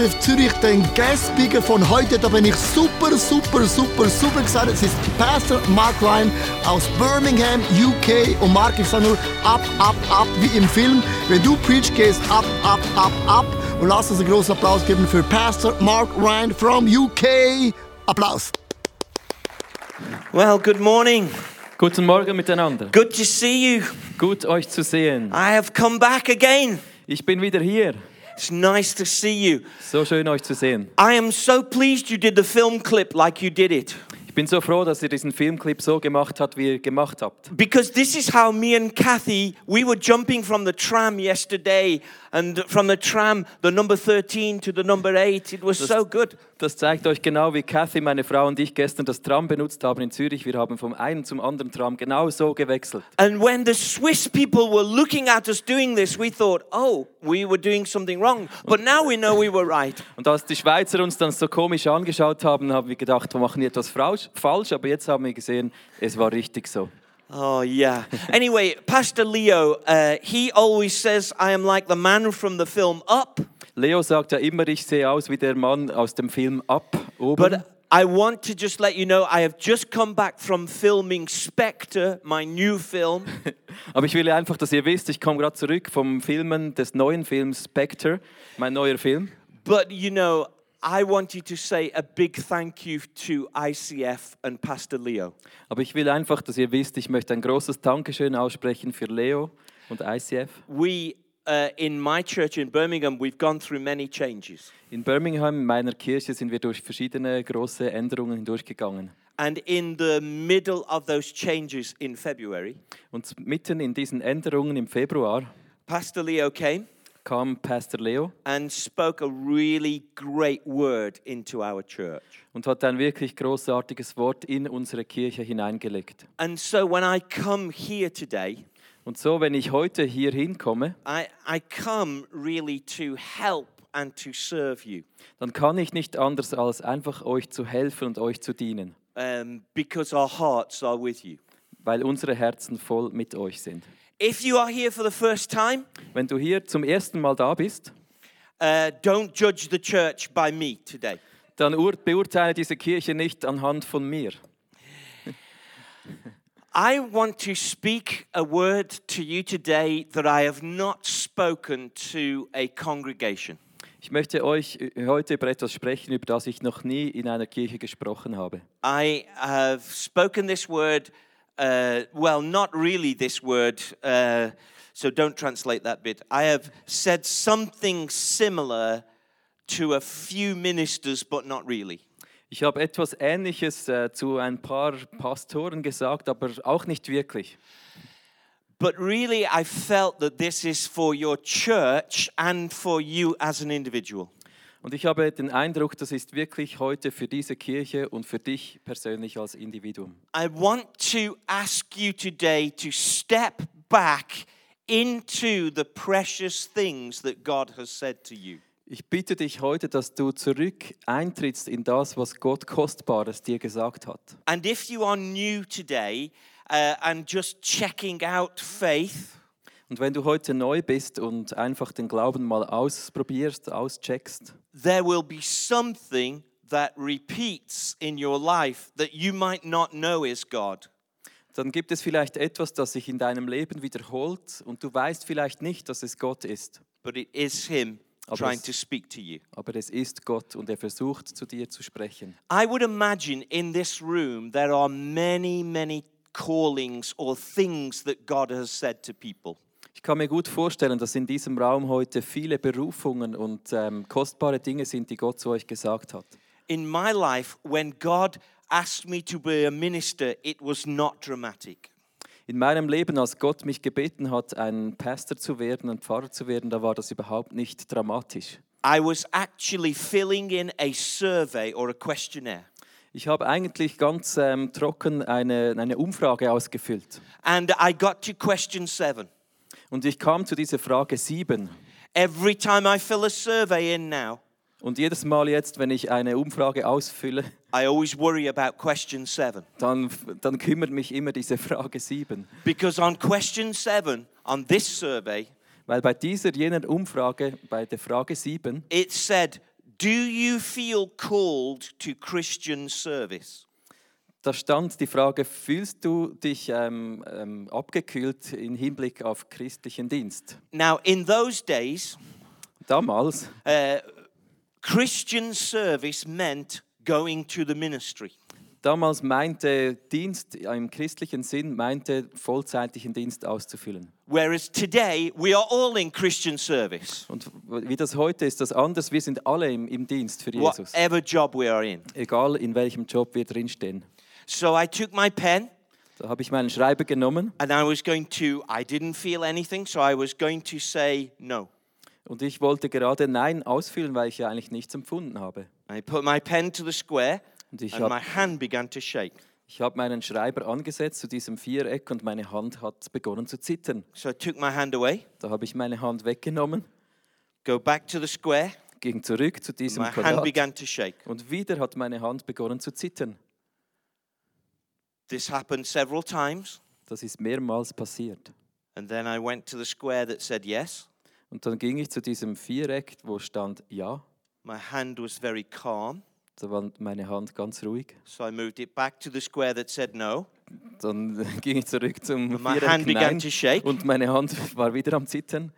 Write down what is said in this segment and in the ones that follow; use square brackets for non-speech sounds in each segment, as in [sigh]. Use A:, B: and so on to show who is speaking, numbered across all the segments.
A: ICF Zürich den Guest Speaker von heute. Da bin ich super, super, super, super excited. Es ist Pastor Mark Ryan aus Birmingham, UK. Und Mark, ich sage nur ab, ab, ab, wie im Film. Wenn du preach gehst, ab, ab, ab, ab. Und lass uns einen großen Applaus geben für Pastor Mark Ryan from UK. Applaus.
B: Well, good morning.
C: Guten Morgen miteinander.
B: Good to see you.
C: Gut euch zu sehen.
B: I have come back again.
C: Ich bin wieder hier.
B: It's nice to see you.
C: So schön euch zu sehen.
B: I am so pleased you did the film clip like you did it.
C: Ich bin so froh, dass ihr diesen Filmclip so gemacht habt, wie ihr gemacht habt.
B: Because this is how me and Kathy, we were jumping from the tram yesterday and from the tram, the number 13 to the number 8. It was so good.
C: Das zeigt euch genau, wie Kathy, meine Frau und ich gestern das Tram benutzt haben in Zürich. Wir haben vom einen zum anderen Tram genau so gewechselt.
B: And when the Swiss people were looking at us doing this, we thought, oh, we were doing something wrong. But now we know we were right. [laughs]
C: Und als die Schweizer uns dann so komisch angeschaut haben, haben wir gedacht, wir machen etwas falsch. Aber jetzt haben wir gesehen, es war richtig so.
B: Oh, yeah. Anyway, Pastor Leo, uh, he always says, I am like the man from the film Up.
C: Leo sagt ja immer, ich sehe aus wie der Mann aus dem Film Up oben.
B: But I want to just let you know, I have just come back from filming Spectre, my new film. [laughs]
C: Aber ich will einfach, dass ihr wisst, ich komme gerade zurück vom Filmen des neuen Films Spectre, mein neuer Film.
B: But you know, I want you to say a big thank you to ICF and Pastor Leo.
C: Aber ich will einfach, dass ihr wisst, ich möchte ein großes Dankeschön aussprechen für Leo und ICF.
B: We uh, in my church in Birmingham, we've gone through many changes.
C: In Birmingham, in meiner Kirche, sind wir durch verschiedene große Änderungen hindurchgegangen.
B: And in the middle of those changes in February,
C: Und mitten in diesen Änderungen im Februar
B: Pastor Leo came
C: kam Pastor Leo
B: and spoke a really great word into our church.
C: und hat ein wirklich großartiges Wort in unsere Kirche hineingelegt.
B: And so when I come here today,
C: Und so, wenn ich heute hier hinkomme,
B: I, I come really to help and to serve you
C: dann kann ich nicht anders als einfach euch zu helfen und euch zu dienen,
B: um, because our hearts are with you.
C: weil unsere Herzen voll mit euch sind.
B: If you are here for the first time,
C: Wenn du hier zum ersten Mal da bist,
B: uh, don't judge the church by me today.
C: dann ur- beurteile diese Kirche nicht anhand von mir. [laughs]
B: I want to speak a word to you today that I have not spoken to a congregation.
C: Ich möchte euch heute über etwas sprechen, über das ich noch nie in einer Kirche gesprochen habe.
B: I have spoken this word, uh, well, not really this word, uh, so don't translate that bit. I have said something similar to a few ministers, but not really.
C: Ich habe etwas Ähnliches äh, zu ein paar Pastoren gesagt, aber auch nicht wirklich.
B: But really, I felt that this is for your church and for you as an individual.
C: Und ich habe den Eindruck, das ist wirklich heute für diese Kirche und für dich persönlich als Individuum.
B: I want to ask you today to step back into the precious things that God has said to you.
C: Ich bitte dich heute, dass du zurück eintrittst in das, was Gott Kostbares dir gesagt hat.
B: And if you are new today uh, and just checking out faith,
C: Und wenn du heute neu bist und einfach den Glauben mal ausprobierst, auscheckst,
B: there will be something that repeats in your life that you might not know is God.
C: dann gibt es vielleicht etwas, das sich in deinem Leben wiederholt und du weißt vielleicht nicht, dass es Gott ist.
B: But it is Him
C: Aber es-
B: to speak to you.
C: Aber es ist Gott und er versucht zu dir zu sprechen.
B: I would imagine in this room there are many, many callings or things that God has said to people.
C: Ich kann mir gut vorstellen, dass in diesem Raum heute viele Berufungen und ähm, kostbare Dinge sind, die Gott zu euch gesagt hat.
B: In my life, when God asked me to be a minister, it was not dramatic.
C: In meinem Leben, als Gott mich gebeten hat, ein Pastor zu werden, ein Pfarrer zu werden, da war das überhaupt nicht dramatisch.
B: I was actually filling in a survey or a questionnaire.
C: Ich habe eigentlich ganz ähm, trocken eine, eine Umfrage ausgefüllt.
B: And I got to question seven.
C: Und ich kam zu dieser Frage 7.
B: Every time I fill a survey in now,
C: Und jedes Mal jetzt, wenn ich eine Umfrage ausfülle,
B: I always worry about question seven.
C: dann, dann kümmert mich immer diese Frage 7.
B: Because on question seven, on this survey,
C: Weil bei dieser, jener Umfrage, bei der Frage 7,
B: it said, Do you feel called to Christian service?
C: Da stand die Frage, fühlst du dich ähm, ähm, abgekühlt im Hinblick auf christlichen Dienst?
B: Now, in those days,
C: Damals
B: uh, Christian service meant going to the ministry.
C: Damals meinte Dienst im christlichen Sinn, meinte vollzeitlichen Dienst auszufüllen.
B: Whereas today, we are all in Christian service,
C: Und wie das heute ist, das anders. Wir sind alle im, im Dienst für Jesus.
B: whatever job we are in.
C: Egal in welchem Job wir drinstehen.
B: So I took my pen
C: Da habe ich meinen Schreiber genommen
B: and I was going to, I didn't feel anything, so I was going to say no.
C: und ich wollte gerade Nein ausfüllen, weil ich ja eigentlich nichts empfunden habe.
B: I put my pen to the square
C: Und ich
B: and my
C: habe
B: hand began to shake.
C: ich hab meinen Schreiber angesetzt zu diesem Viereck und meine Hand hat begonnen zu zittern.
B: So I took my hand away,
C: Da habe ich meine Hand weggenommen,
B: go back to the square,
C: ging zurück zu diesem
B: my hand
C: Quadrat
B: began to shake.
C: und wieder hat meine Hand begonnen zu zittern.
B: This happened several times,
C: Das ist mehrmals passiert.
B: and then I went to the square that said yes.
C: Und dann ging ich zu diesem Viereck, wo stand Ja.
B: My hand was very calm,
C: Da war meine Hand ganz ruhig.
B: so I moved it back to the square that said no.
C: Dann [laughs] ging ich zurück zum
B: And my
C: Viereck
B: hand began to shake,
C: und meine Hand [laughs] war wieder am Zittern.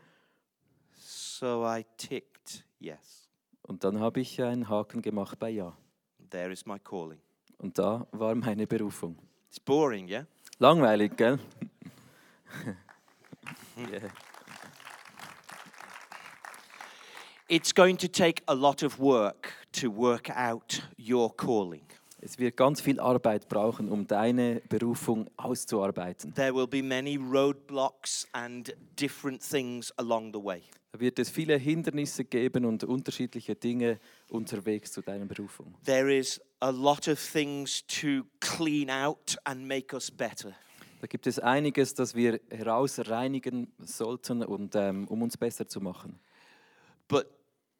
B: so I ticked yes.
C: Und dann habe ich einen Haken gemacht bei Ja.
B: There is my calling.
C: Und da war meine Berufung.
B: It's boring, yeah?
C: Langweilig, gell? yeah.
B: It's going to take a lot of work to work out your calling.
C: Es wird ganz viel Arbeit brauchen, um deine Berufung auszuarbeiten.
B: There will be many roadblocks and different things along the way.
C: Da wird es viele Hindernisse geben und unterschiedliche Dinge unterwegs zu deiner Berufung.
B: There is a lot of things to clean out and make us better.
C: Da gibt es einiges, das wir herausreinigen sollten, und, ähm, um uns besser zu machen.
B: But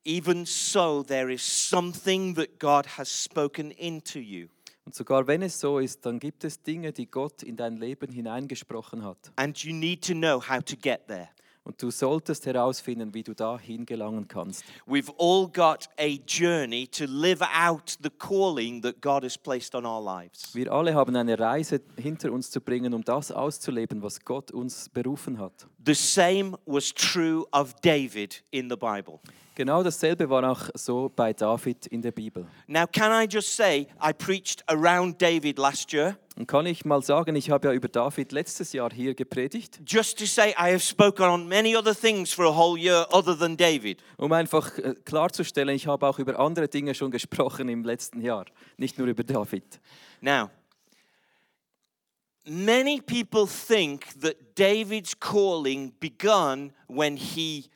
B: even so, there is something that God has spoken into you.
C: Und sogar wenn es so ist, dann gibt es Dinge, die Gott in dein Leben hineingesprochen hat.
B: And you need to know how to get there.
C: Und du solltest herausfinden, wie du da hingelangen kannst.
B: We've all got a journey to live out the calling that God has placed on our lives.
C: Wir alle haben eine Reise hinter uns zu bringen, um das auszuleben, was Gott uns berufen hat.
B: The same was true of David in the Bible.
C: Genau dasselbe war auch so bei David in der Bibel.
B: Now, can I just say, I preached around David last year,
C: Und kann ich mal sagen, ich habe ja über David letztes Jahr hier gepredigt,
B: just to say I have spoken on many other things for a whole year other than David.
C: um einfach äh, klarzustellen, ich habe auch über andere Dinge schon gesprochen im letzten Jahr, nicht nur über David.
B: Now, many people think that David's calling begun when he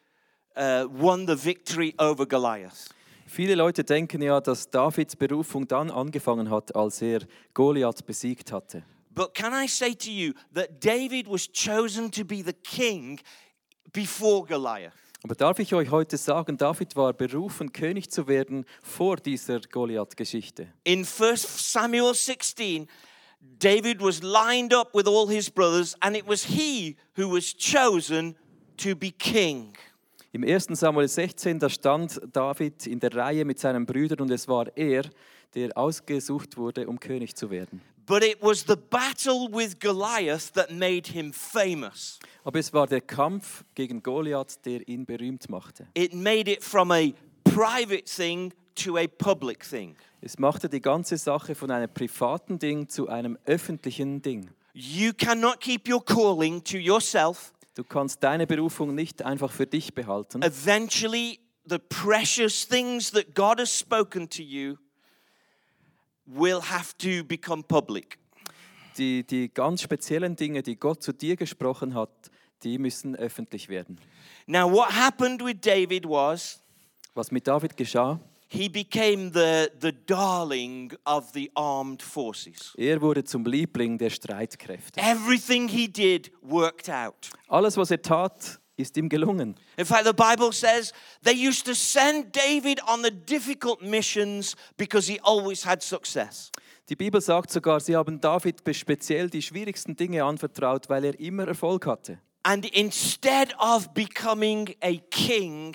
B: uh, won the victory over Goliath.
C: Viele Leute denken ja, dass Davids Berufung dann angefangen hat, als er Goliath besiegt hatte.
B: But can I say to you that David was chosen to be the king before Goliath?
C: Aber darf ich euch heute sagen, David war berufen, König zu werden vor dieser Goliath-Geschichte.
B: In 1 Samuel 16, David was lined up with all his brothers, and it was he who was chosen to be king.
C: Im 1. Samuel 16, da stand David in der Reihe mit seinen Brüdern und es war er, der ausgesucht wurde, um König zu werden.
B: But it was the battle with Goliath that made him famous.
C: Aber es war der Kampf gegen Goliath, der ihn berühmt machte.
B: It made it from a private thing to a public thing.
C: Es machte die ganze Sache von einem privaten Ding zu einem öffentlichen Ding.
B: You cannot keep your calling to yourself.
C: Du kannst deine Berufung nicht einfach für dich behalten.
B: Eventually, the precious things that God has spoken to you will have to become public.
C: Die, die ganz speziellen Dinge, die Gott zu dir gesprochen hat, die müssen öffentlich werden.
B: Now, what happened with David was
C: Was mit David geschah,
B: he became the, the darling of the armed forces.
C: er wurde zum Liebling der Streitkräfte.
B: Everything he did worked out.
C: Alles, was er tat, ist ihm gelungen.
B: In fact, the Bible says they used to send David on the difficult missions because he always had success.
C: Die Bibel sagt sogar, sie haben David speziell die schwierigsten Dinge anvertraut, weil er immer Erfolg hatte.
B: And instead of becoming a king,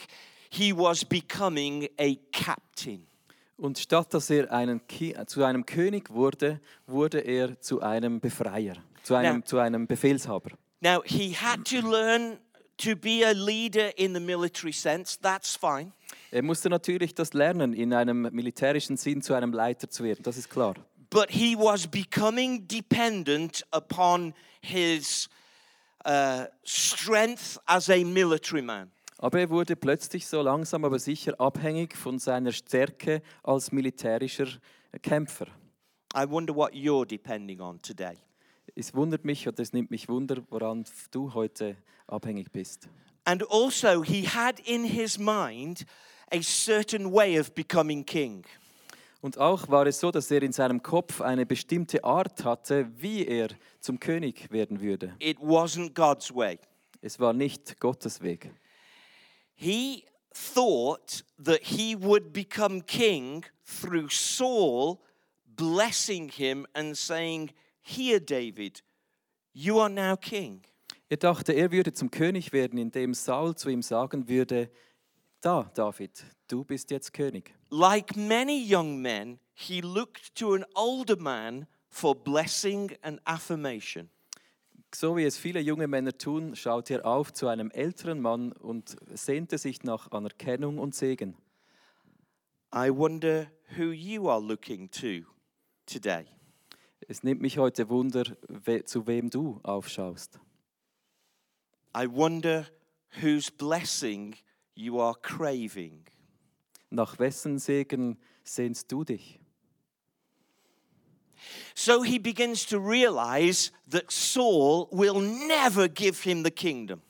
B: he was becoming a captain.
C: Und statt dass er einen zu einem König wurde, wurde er zu einem Befreier, zu einem,
B: Ja.
C: zu einem Befehlshaber.
B: Now, he had to learn to be a leader in the military sense. That's fine.
C: Er musste natürlich das lernen, in einem militärischen Sinn zu einem Leiter zu werden, das ist klar.
B: But he was becoming dependent upon his uh, strength as a military man.
C: Aber er wurde plötzlich so langsam aber sicher abhängig von seiner Stärke als militärischer Kämpfer.
B: I wonder what you're depending on today.
C: Es wundert mich oder es nimmt mich Wunder, woran du heute abhängig bist.
B: And also, he had in his mind a certain way of becoming king.
C: Und auch war es so, dass er in seinem Kopf eine bestimmte Art hatte, wie er zum König werden würde.
B: It wasn't God's way.
C: Es war nicht Gottes Weg.
B: He thought that he would become king through Saul blessing him and saying, Here, David, you are now king.
C: Er dachte, er würde zum König werden, indem Saul zu ihm sagen würde, da, David, du bist jetzt König.
B: Like many young men, he looked to an older man for blessing and affirmation.
C: So wie es viele junge Männer tun, schaute er auf zu einem älteren Mann und sehnte sich nach Anerkennung und Segen.
B: I wonder who you are looking to today.
C: Es nimmt mich heute Wunder, we zu wem du aufschaust.
B: I wonder whose blessing you are craving.
C: Nach wessen Segen sehnst du dich?
B: So he begins to realize that Saul will never give him the kingdom.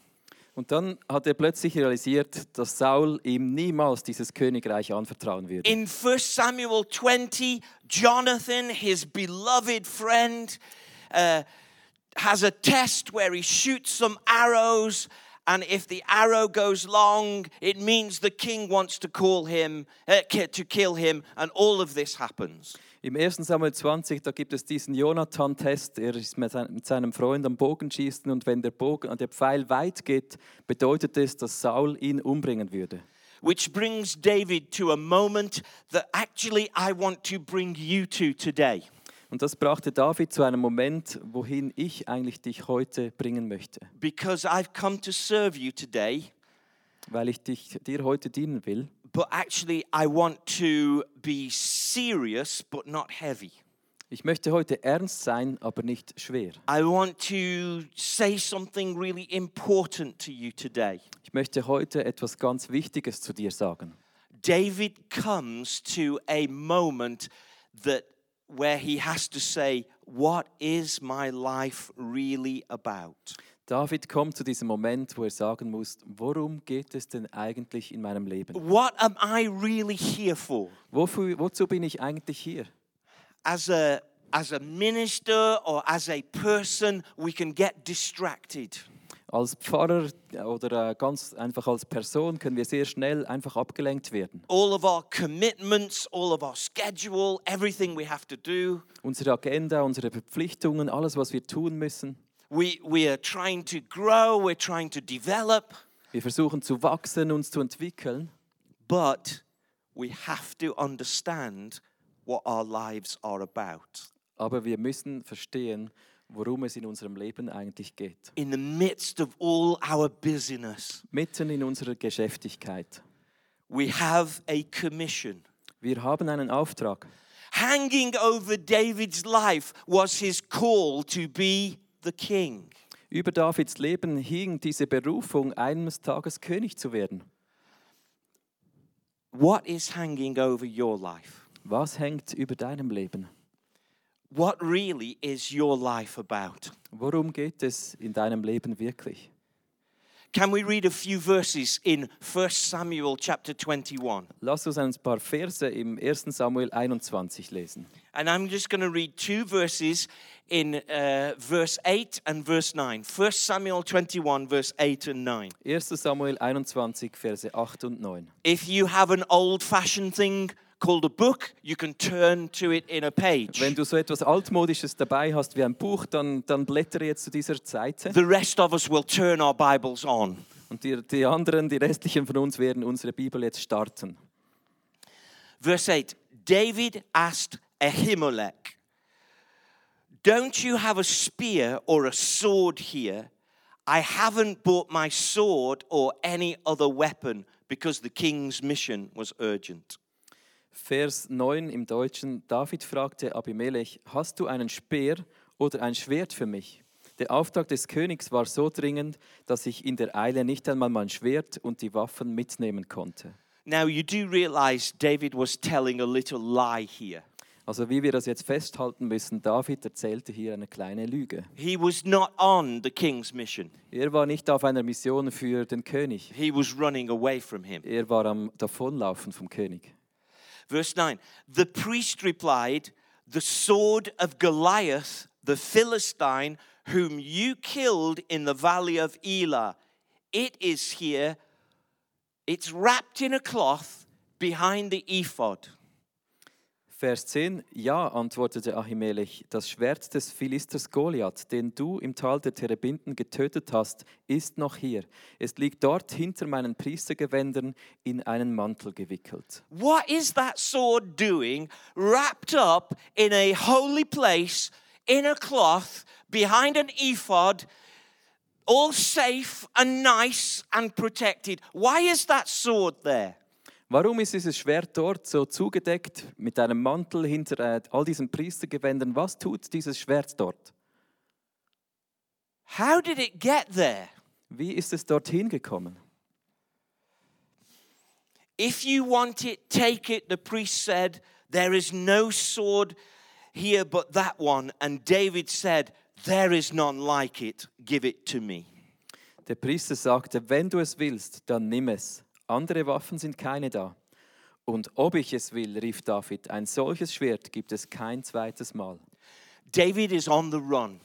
C: Und dann hat er plötzlich realisiert, dass Saul ihm niemals dieses Königreich anvertrauen würde.
B: In 1 Samuel 20, Jonathan, his beloved friend, uh, has a test where he shoots some arrows, and if the arrow goes long, it means the king wants to call him uh, to kill him, and all of this happens.
C: Im 1. Samuel 20, da gibt es diesen Jonathan-Test. Er ist mit sein- mit seinem Freund am Bogenschießen und wenn der, Bogen, der Pfeil weit geht, bedeutet es, dass Saul ihn umbringen würde.
B: Which brings David to a moment that actually I want to bring you to today.
C: Und das brachte David zu einem Moment, wohin ich eigentlich dich heute bringen möchte,
B: Because I've come to serve you today,
C: weil ich dich, dir heute dienen will.
B: But actually I want to be serious but not heavy.
C: Ich möchte heute ernst sein, aber nicht schwer.
B: I want to say something really important to you today.
C: Ich möchte heute etwas ganz Wichtiges zu dir sagen.
B: David comes to a moment that where he has to say, what is my life really about?
C: David kommt zu diesem Moment, wo er sagen muss, worum geht es denn eigentlich in meinem Leben?
B: What am I really here for?
C: Wofür, wozu bin ich eigentlich hier?
B: As a as a minister or as a person, we can get distracted.
C: Als Pfarrer oder äh, ganz einfach als Person können wir sehr schnell einfach abgelenkt werden.
B: All of our commitments, all of our schedule, everything we have to do,
C: Unsere Agenda, unsere Verpflichtungen, alles, was wir tun müssen.
B: We we are trying to grow, we're trying to develop,
C: Wir versuchen zu wachsen, uns zu entwickeln.
B: but we have to understand what our lives are about.
C: Aber wir müssen verstehen, worum es in unserem Leben eigentlich geht.
B: In the midst of all our busyness,
C: Mitten in unserer Geschäftigkeit.
B: we have a commission.
C: Wir haben einen Auftrag.
B: Hanging over David's life was his call to be the king.
C: Über Davids Leben hing diese Berufung, eines Tages König zu werden.
B: What is hanging over your life?
C: Was hängt über deinem Leben?
B: What really is your life about?
C: Worum geht es in deinem Leben wirklich?
B: Can we read a few verses in 1 Samuel chapter 21?
C: Lass uns ein paar Verse im 1. Samuel 21 lesen.
B: And I'm just going to read two verses in uh, verse 8 and verse 9. 1 Samuel 21, verse 8 and 9.
C: 1. Samuel 21, Verse 8 und 9.
B: If you have an old fashioned thing called a book, you can turn to it in a page.
C: Wenn du so etwas Altmodisches dabei hast wie ein Buch, dann, dann blättere jetzt zu dieser Seite.
B: The rest of us will turn our Bibles on.
C: Und die, die anderen, die restlichen von uns, werden unsere Bibel jetzt starten.
B: Verse 8 David asked Ahimelech, Don't you have a spear or a sword here? I haven't brought my sword or any other weapon because the king's mission was urgent.
C: Vers 9 im Deutschen. David fragte Abimelech, hast du einen Speer oder ein Schwert für mich? Der Auftrag des Königs war so dringend, dass ich in der Eile nicht einmal mein Schwert und die Waffen mitnehmen konnte.
B: Now, you do realize David was telling a little lie here.
C: Also wie wir das jetzt festhalten müssen, David erzählte hier eine kleine Lüge.
B: He was not on the king's mission,
C: Er war nicht auf einer Mission für den König.
B: he was running away from him.
C: Er war am Davonlaufen vom König.
B: Verse 9 The priest replied, The sword of Goliath, the Philistine, whom you killed in the valley of Elah, it is here. It's wrapped in a cloth behind the ephod.
C: Vers 10, ja, antwortete Ahimelech, das Schwert des Philisters Goliath, den du im Tal der Terebinden getötet hast, ist noch hier. Es liegt dort hinter meinen Priestergewändern in einen Mantel gewickelt.
B: What is that sword doing wrapped up in a holy place, in a cloth, behind an ephod, all safe and nice and protected? Why is that sword there?
C: Warum ist dieses Schwert dort so zugedeckt mit einem Mantel hinter äh, all diesen Priestergewändern? Was tut dieses Schwert dort?
B: How did it get there?
C: Wie ist es dorthin gekommen?
B: If you want it, take it. The priest said, There is no sword here but that one. And David said, There is none like it. Give it to me.
C: Der Priester sagte, wenn du es willst, dann nimm es. Andere Waffen sind keine da. Und ob ich es will, rief David, ein solches Schwert gibt es kein zweites Mal.
B: David is on the run.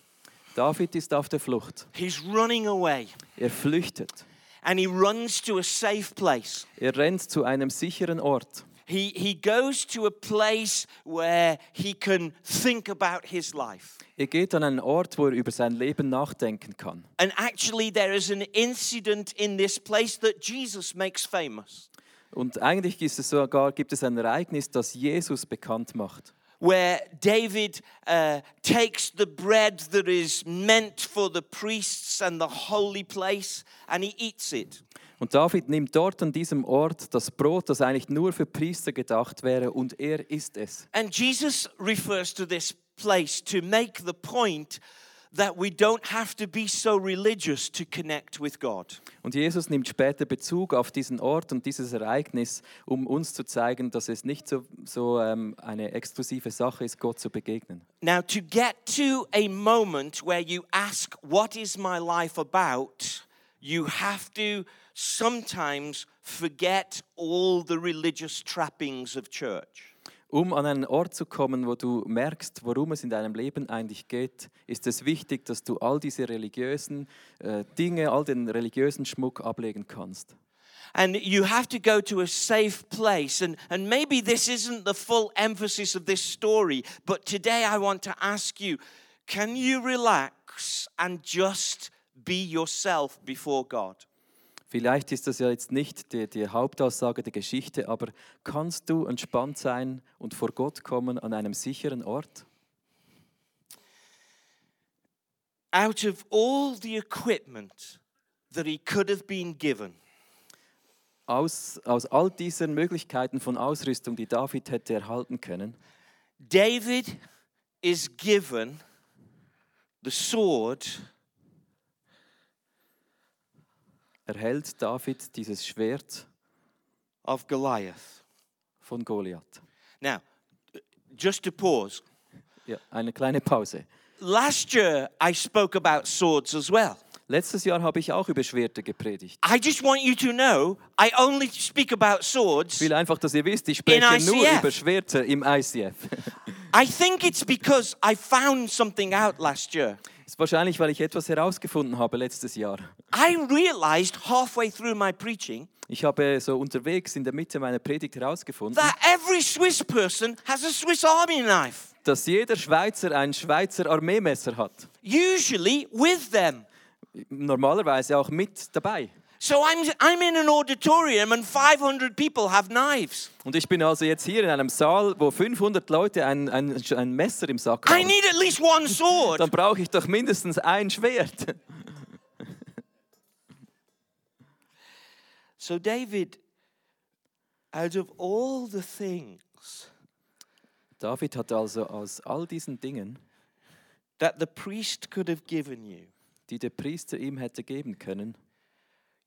C: David ist auf der Flucht.
B: He's running away.
C: Er flüchtet.
B: And he runs to a safe place.
C: Er rennt zu einem sicheren Ort.
B: He, he goes to a place where he can think about his life.
C: Er geht an einen Ort, wo er über sein Leben nachdenken kann.
B: And actually, there is an incident in this place that Jesus makes famous.
C: Und eigentlich ist es sogar, gibt es ein Ereignis, das Jesus bekannt macht.
B: where David uh, takes the bread that is meant for the priests and the holy place and he eats it.
C: Und David nimmt dort an diesem Ort das Brot, das eigentlich nur für Priester gedacht wäre, und er isst es.
B: And Jesus refers to this place to make the point that we don't have to be so religious to connect with God.
C: Und Jesus nimmt später Bezug auf diesen Ort und dieses Ereignis, um uns zu zeigen, dass es nicht so, so ähm, eine exklusive Sache ist, Gott zu begegnen.
B: Now, to get to a moment where you ask, What is my life about? you have to sometimes forget all the religious trappings of church.
C: Um an einen Ort zu kommen, wo du merkst, worum es in deinem Leben eigentlich geht, ist es wichtig, dass du all diese religiösen äh, Dinge, all den religiösen Schmuck ablegen kannst.
B: And you have to go to a safe place. And, and maybe this isn't the full emphasis of this story, but today I want to ask you can you relax and just be yourself before God?
C: Vielleicht ist das ja jetzt nicht die, die Hauptaussage der Geschichte, aber kannst du entspannt sein und vor Gott kommen an einem sicheren Ort?
B: Out of all the equipment that he could have been given,
C: Aus, aus all diesen Möglichkeiten von Ausrüstung, die David hätte erhalten können,
B: David is given the sword
C: erhält David dieses Schwert
B: of Goliath.
C: von Goliath.
B: Now, just to pause.
C: Ja, eine kleine Pause.
B: Last year I spoke about swords as well.
C: Letztes Jahr habe ich auch über Schwerter gepredigt.
B: I just want you to know I only speak about
C: Ich
B: swords.
C: will einfach, dass ihr wisst, ich spreche nur über Schwerter im ICF.
B: I think it's because I found something out last year.
C: Das ist wahrscheinlich, weil ich etwas herausgefunden habe letztes Jahr.
B: I realized halfway through my preaching
C: Ich habe so unterwegs in der Mitte meiner Predigt herausgefunden,
B: that every Swiss person has a Swiss Army knife,
C: dass jeder Schweizer ein Schweizer Armeemesser hat.
B: usually with them.
C: Normalerweise auch mit dabei.
B: So I'm, I'm in an auditorium and 500 people have knives.
C: Und ich bin also jetzt hier in einem Saal, wo 500 Leute ein, ein, ein Messer im Sack
B: I
C: haben.
B: need at least one sword.
C: Dann brauche ich doch mindestens ein Schwert.
B: So, David, out of all the things
C: David hat also aus all diesen Dingen,
B: that the priest could have given you,
C: die der Priester ihm hätte geben können,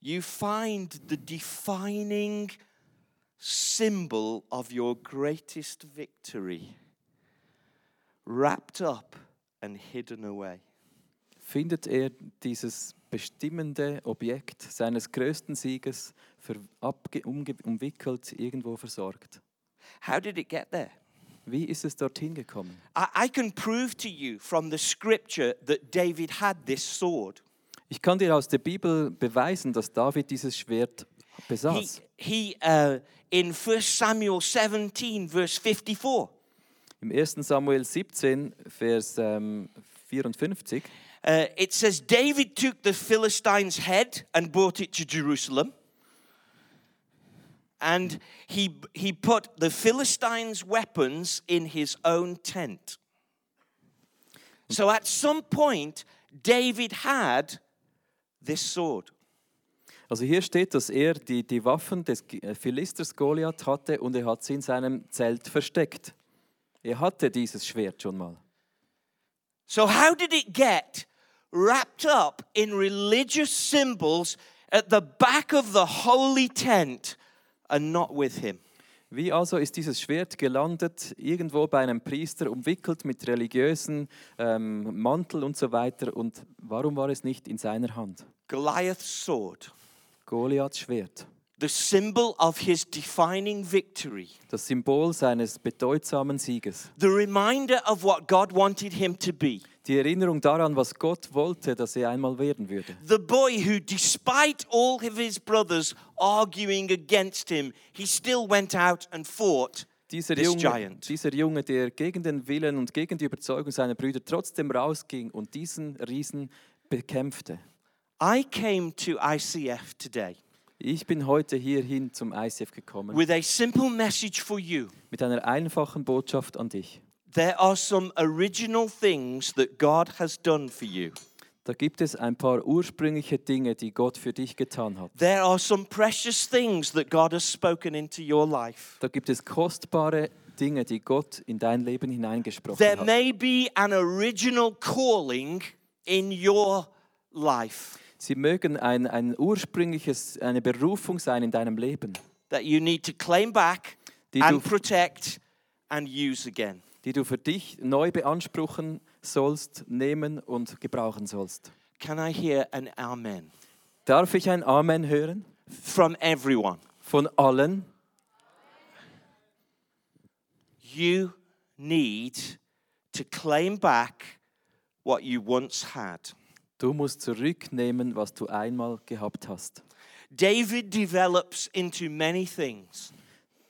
B: you find the defining symbol of your greatest victory wrapped up and hidden away.
C: findet er dieses bestimmende Objekt seines größten Sieges umwickelt, irgendwo versorgt.
B: How did it get there?
C: Wie ist es dorthin gekommen?
B: I, I can prove to you from the scripture that David had this sword.
C: Ich kann dir aus der Bibel beweisen, dass David dieses Schwert
B: He,
C: besaß.
B: he uh, in 1 Samuel 17, verse 54,
C: Im 1. Samuel 17, Vers ähm, 54,
B: uh, it says, David took the Philistine's head and brought it to Jerusalem. And he, he put the Philistines' weapons in his own tent. So at some point, David had this sword.
C: Also hier steht, dass er die, die Waffen des äh, Philisters Goliath hatte und er hat sie in seinem Zelt versteckt. Er hatte dieses Schwert schon mal.
B: So, how did it get wrapped up in religious symbols at the back of the holy tent and not with him?
C: Wie also ist dieses Schwert gelandet, irgendwo bei einem Priester, umwickelt mit religiösen ähm, Mantel und so weiter? Und warum war es nicht in seiner Hand?
B: Goliath's sword,
C: Goliaths Schwert,
B: the symbol of his defining victory,
C: das Symbol seines bedeutsamen Sieges.
B: the reminder of what God wanted him to be.
C: Die Erinnerung daran, was Gott wollte, dass er einmal werden würde.
B: The boy who, despite all of his brothers arguing against him, he still went out and fought
C: Dieser
B: this
C: Junge,
B: giant.
C: dieser Junge, der gegen den Willen und gegen die Überzeugung seiner Brüder trotzdem rausging und diesen Riesen bekämpfte.
B: I came to ICF today
C: Ich bin heute hierhin zum ICF gekommen
B: with a simple message for you.
C: mit einer einfachen Botschaft an dich.
B: There are some original things that God has done for you.
C: Da gibt es ein paar ursprüngliche Dinge, die Gott für dich getan hat.
B: There are some precious things that God has spoken into your life.
C: Da gibt es kostbare Dinge, die Gott in dein Leben hineingesprochen
B: There
C: hat.
B: may be an original calling in your life
C: Sie mögen ein, ein ursprüngliches, eine Berufung sein in deinem Leben,
B: that you need to claim back
C: Die
B: and
C: du-
B: protect and use again.
C: die du für dich neu beanspruchen sollst, nehmen und gebrauchen sollst.
B: Can I hear an amen
C: Darf ich ein Amen hören?
B: from everyone?
C: Von allen?
B: You need to claim back what you once had.
C: Du musst zurücknehmen, was du einmal gehabt hast.
B: David develops into many things,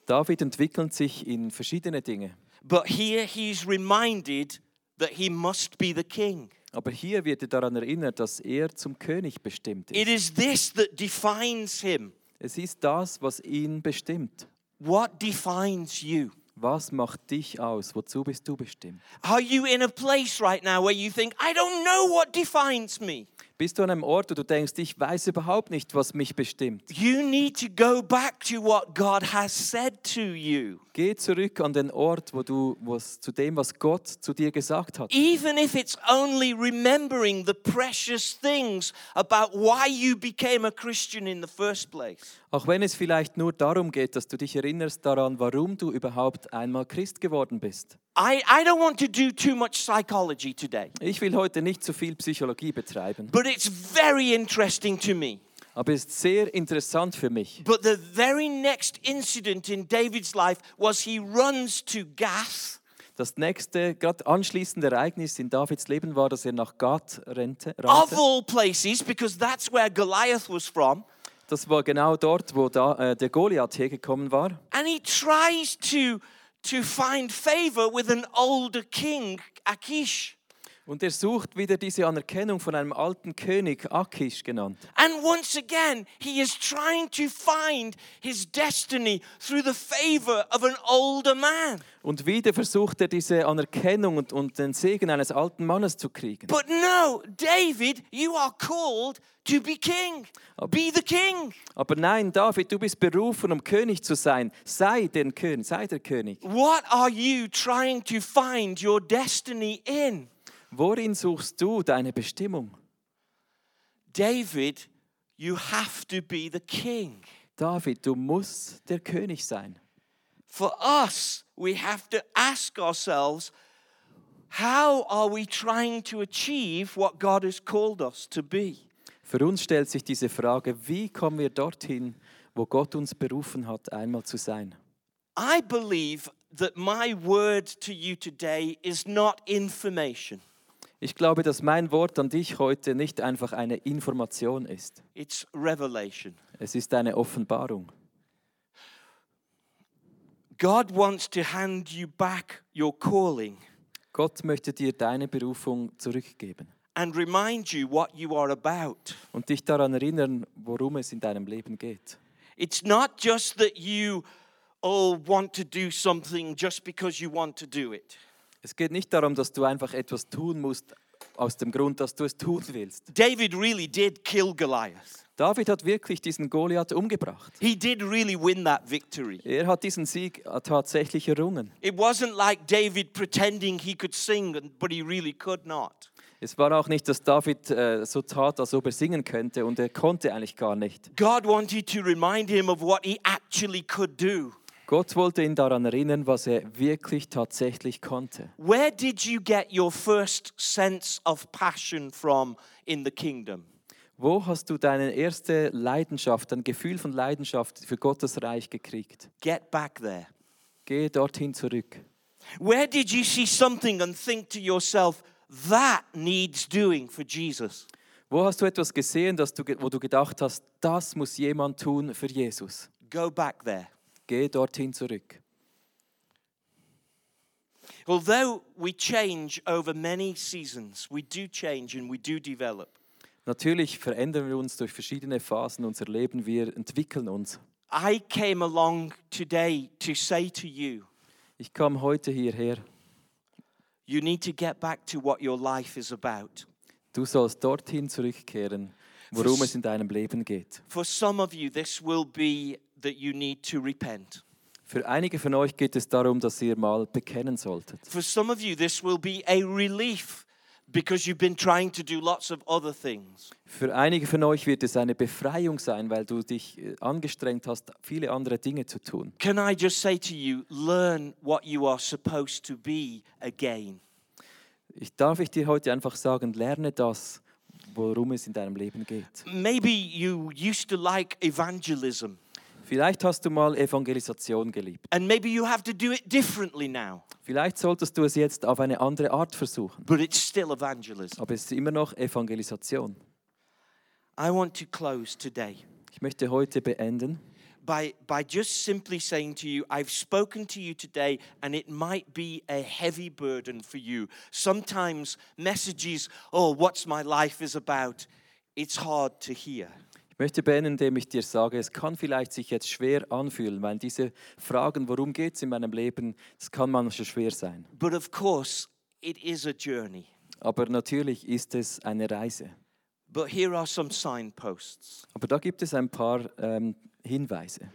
C: David entwickelt sich in verschiedene Dinge.
B: but here he's reminded that he must be the king.
C: Aber hier wird er daran erinnert, dass er zum König bestimmt
B: It
C: ist.
B: is this that defines him.
C: Es ist das, was ihn bestimmt.
B: What defines you?
C: Was macht dich aus? Wozu bist du bestimmt?
B: Are you in a place right now where you think, I don't know what defines me?
C: Bist du an einem Ort, wo du denkst, ich weiß überhaupt nicht, was mich bestimmt?
B: You need to go back to what God has said to you.
C: Geh zurück an den Ort, wo du was, zu dem, was Gott zu dir gesagt hat.
B: Even if it's only remembering the precious things about why you became a Christian in the first place.
C: Auch wenn es vielleicht nur darum geht, dass du dich erinnerst daran, warum du überhaupt einmal Christ geworden bist.
B: I, I don't want to do too much psychology today,
C: Ich will heute nicht zu viel Psychologie betreiben,
B: but it's very interesting to me.
C: aber es ist sehr interessant für mich.
B: But the very next incident in David's life was he runs to Gath.
C: Das nächste, gerade anschließende Ereignis in Davids Leben war, dass er nach Gath rennte.
B: Of all places, because that's where Goliath was from.
C: Das war genau dort, wo da, äh, der Goliath hergekommen war.
B: And he tries to, to find favor with an older king, Achish.
C: Und er sucht wieder diese Anerkennung von einem alten König, Akish genannt.
B: And once again, he is trying to find his destiny through the favor of an older man.
C: Und wieder versucht er diese Anerkennung und, und den Segen eines alten Mannes zu kriegen.
B: But no, David, you are called to be king. Be the king.
C: Aber nein, David, du bist berufen, um König zu sein. Sei den König, sei der König.
B: What are you trying to find your destiny in?
C: Worin suchst du deine Bestimmung?
B: David, you have to be the king.
C: David, du musst der König sein.
B: For us, we have to ask ourselves how are we trying to achieve what God has called us to be?
C: Für uns stellt sich diese Frage, wie kommen wir dorthin, wo Gott uns berufen hat, einmal zu sein?
B: I believe that my word to you today is not information,
C: Ich glaube, dass mein Wort an dich heute nicht einfach eine Information ist.
B: it's revelation.
C: Es ist eine Offenbarung.
B: God wants to hand you back your calling
C: Gott möchte dir deine Berufung zurückgeben
B: and remind you what you are about.
C: und dich daran erinnern, worum es in deinem Leben geht.
B: It's not just that you oh want to do something just because you want to do it.
C: Es geht nicht darum, dass du einfach etwas tun musst aus dem Grund, dass du es tun willst.
B: David really did kill Goliath.
C: David hat wirklich diesen Goliath umgebracht.
B: He did really win that victory.
C: Er hat diesen Sieg tatsächlich errungen.
B: It wasn't like David pretending he could sing, but he really could not.
C: Es war auch nicht, dass David äh, so tat, als ob er singen könnte und er konnte eigentlich gar nicht.
B: God wanted to remind him of what he actually could do.
C: Gott wollte ihn daran erinnern, was er wirklich tatsächlich konnte.
B: Where did you get your first sense of passion from in the kingdom?
C: Wo hast du deine erste Leidenschaft, ein Gefühl von Leidenschaft für Gottes Reich gekriegt?
B: Get back there.
C: Geh dorthin zurück.
B: Where did you see something and think to yourself, that needs doing for Jesus?
C: Wo hast du etwas gesehen, dass du, wo du gedacht hast, das muss jemand tun für Jesus?
B: Go back there.
C: Geh dorthin zurück.
B: Although we change over many seasons, we do change and we do develop.
C: Natürlich verändern wir uns durch verschiedene Phasen unserer Leben, wir entwickeln uns.
B: I came along today to say to you,
C: Ich kam heute hierher.
B: you need to get back to what your life is about.
C: Du sollst dorthin zurückkehren, worum es in deinem Leben geht.
B: For some of you, this will be that you need to repent.
C: Für einige von euch geht es darum, dass ihr mal bekennen solltet.
B: For some of you, this will be a relief because you've been trying to do lots of other things.
C: Für einige von euch wird es eine Befreiung sein, weil du dich äh, angestrengt hast, viele andere Dinge zu tun.
B: Can I just say to you, learn what you are supposed to be again?
C: Ich darf ich dir heute einfach sagen, lerne das, worum es in deinem Leben geht.
B: Maybe you used to like evangelism,
C: Vielleicht hast du mal Evangelisation geliebt.
B: and maybe you have to do it differently now,
C: Vielleicht solltest du es jetzt auf eine andere Art versuchen.
B: but it's still evangelism.
C: Aber es ist immer noch Evangelisation.
B: I want to close today
C: Ich möchte heute beenden,
B: by, by just simply saying to you, I've spoken to you today, and it might be a heavy burden for you. Sometimes messages, oh, what's my life is about, it's hard to hear.
C: Ich möchte beenden, indem ich dir sage, es kann vielleicht sich jetzt schwer anfühlen, weil diese Fragen, worum geht es in meinem Leben, das kann manchmal schwer sein.
B: But of course, it is a journey.
C: Aber natürlich ist es eine Reise.
B: But here are some signposts.
C: Aber da gibt es ein paar ähm, Hinweise.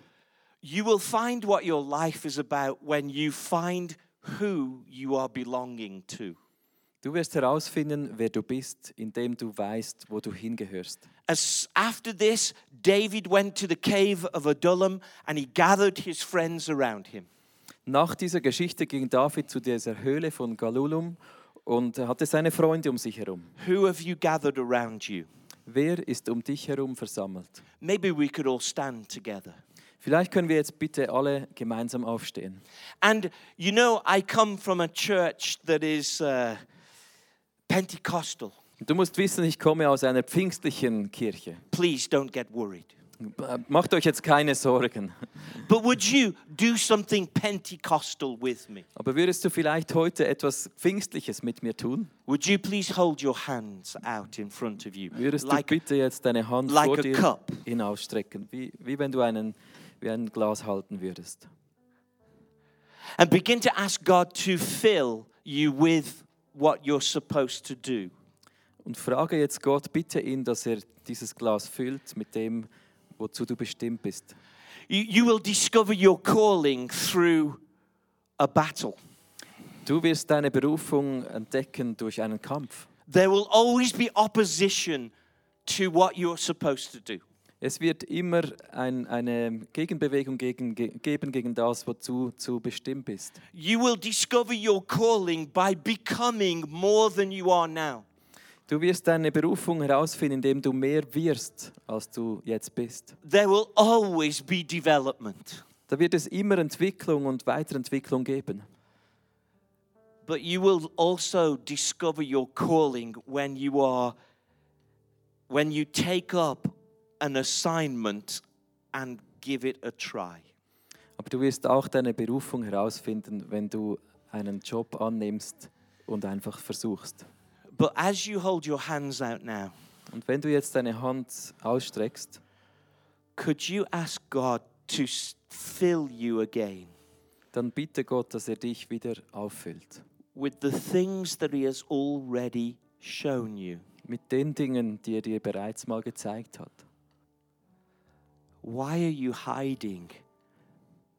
B: You will find what your life is about when you find who you are belonging to.
C: Du wirst herausfinden, wer du bist, indem du weißt, wo du hingehörst.
B: As after this, David went to the cave of Adullam and he gathered his friends around him.
C: Nach dieser Geschichte ging David zu dieser Höhle von Galulum und hatte seine Freunde um sich herum.
B: Who have you gathered around you?
C: Wer ist um dich herum versammelt?
B: Maybe we could all stand together.
C: Vielleicht können wir jetzt bitte alle gemeinsam aufstehen.
B: And you know, I come from a church that is uh, Pentecostal.
C: Du musst wissen, ich komme aus einer pfingstlichen Kirche.
B: Please don't get worried.
C: Macht euch jetzt keine Sorgen.
B: But would you do something Pentecostal with me?
C: Aber würdest du vielleicht heute etwas Pfingstliches mit mir tun?
B: Would you please hold your hands out in front of you?
C: Würdest
B: Like,
C: du bitte jetzt deine Hand
B: like
C: vor dir
B: cup.
C: hinausstrecken, wie, wie wenn du einen, wie ein Glas halten würdest?
B: and begin to ask God to fill you with what you're supposed to do.
C: Und frage jetzt Gott, bitte ihn, dass er dieses Glas füllt mit dem, wozu du bestimmt bist.
B: You, you will discover your calling through a battle.
C: Du wirst deine Berufung entdecken durch einen Kampf.
B: There will always be opposition to what you're supposed to do.
C: Es wird immer ein, eine Gegenbewegung gegen, ge, geben gegen das, wozu du bestimmt bist.
B: You will discover your calling by becoming more than you are now.
C: Du wirst deine Berufung herausfinden, indem du mehr wirst, als du jetzt bist.
B: There will always be development.
C: Da wird es immer Entwicklung und Weiterentwicklung geben.
B: But you will also discover your calling when you are when you take up an assignment and give it a try.
C: Aber du wirst auch deine Berufung herausfinden, wenn du einen Job annimmst und einfach versuchst.
B: But as you hold your hands out now,
C: Und wenn du jetzt deine Hand ausstreckst,
B: could you ask God to fill you again
C: dann bitte Gott, dass er dich wieder auffüllt.
B: with the things that He has already shown you?
C: Mit den Dingen, die er dir bereits mal gezeigt hat.
B: Why are you hiding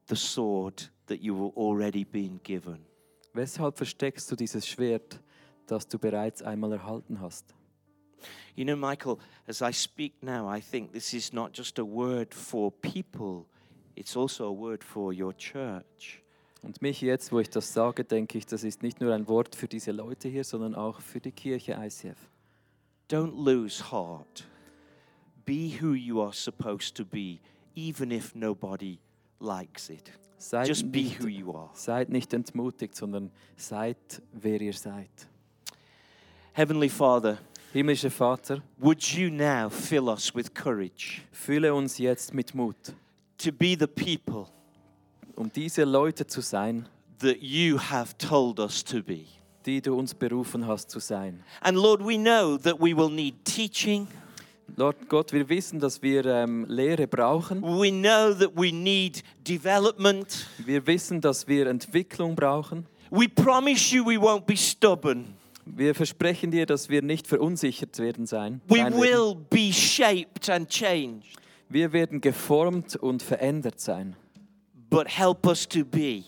B: the sword that you were already been given?
C: Weshalb versteckst du dieses Schwert, das du bereits einmal erhalten hast?
B: You know, Michael, as I speak now, I think this is not just a word for people, it's also a word for your church.
C: Und mich jetzt, wo ich das sage, denke ich, das ist nicht nur ein Wort für diese Leute hier, sondern auch für die Kirche ICF.
B: Don't lose heart. Be who you are supposed to be, even if nobody likes it.
C: Seid
B: Just be
C: nicht,
B: who you are.
C: seid nicht entmutigt, sondern seid, wer ihr seid.
B: Heavenly Father,
C: Himmlischer Vater,
B: would you now fill us with courage
C: fülle uns jetzt mit Mut,
B: to be the people
C: um diese Leute zu sein,
B: that you have told us to be?
C: die du uns berufen hast zu sein.
B: And Lord, we know that we will need teaching.
C: Lord Gott, wir wissen, dass wir ähm, Lehre brauchen.
B: We know that we need development.
C: Wir wissen, dass wir Entwicklung brauchen.
B: We promise you we won't be stubborn.
C: Wir versprechen dir, dass wir nicht verunsichert werden sein.
B: We will be shaped and changed.
C: Wir werden geformt und verändert sein.
B: But help us to be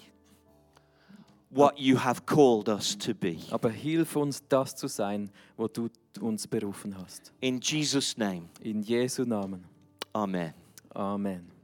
B: what you have called us to be.
C: Aber hilf uns, das zu sein, wo du uns berufen hast.
B: In Jesus' name,
C: In Jesu Namen.
B: Amen.
C: Amen.